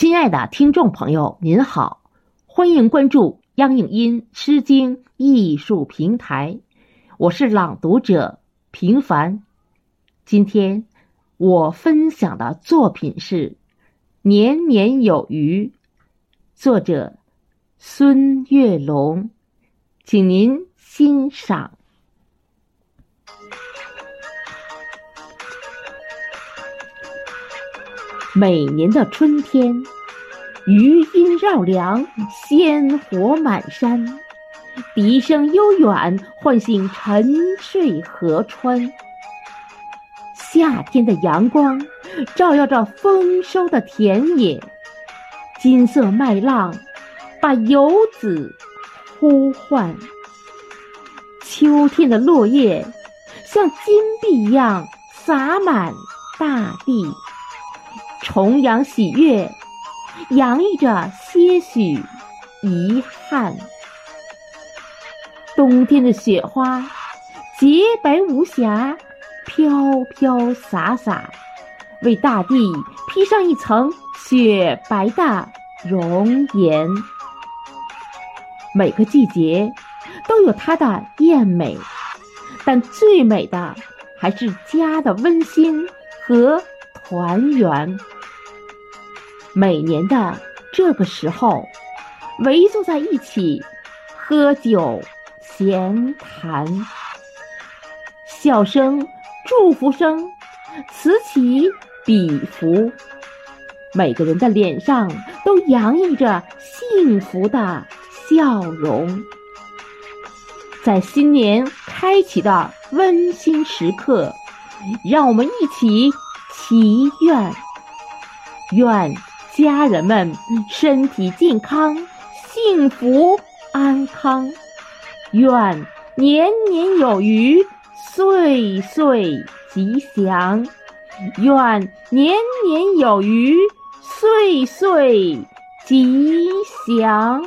亲爱的听众朋友，您好，欢迎关注央影音诗经艺术平台，我是朗读者平凡。今天我分享的作品是《年年有余》，作者孙月龙，请您欣赏。每年的春天，余音绕梁，鲜活满山，笛声悠远，唤醒沉睡河川。夏天的阳光照耀着丰收的田野，金色麦浪把游子呼唤。秋天的落叶像金币一样洒满大地。重阳喜悦，洋溢着些许遗憾。冬天的雪花洁白无瑕，飘飘洒洒，为大地披上一层雪白的容颜。每个季节都有它的艳美，但最美的还是家的温馨和团圆。每年的这个时候，围坐在一起喝酒闲谈，笑声、祝福声此起彼伏，每个人的脸上都洋溢着幸福的笑容。在新年开启的温馨时刻，让我们一起祈愿，愿。家人们身体健康，幸福安康，愿年年有余，岁岁吉祥，愿年年有余，岁岁吉祥。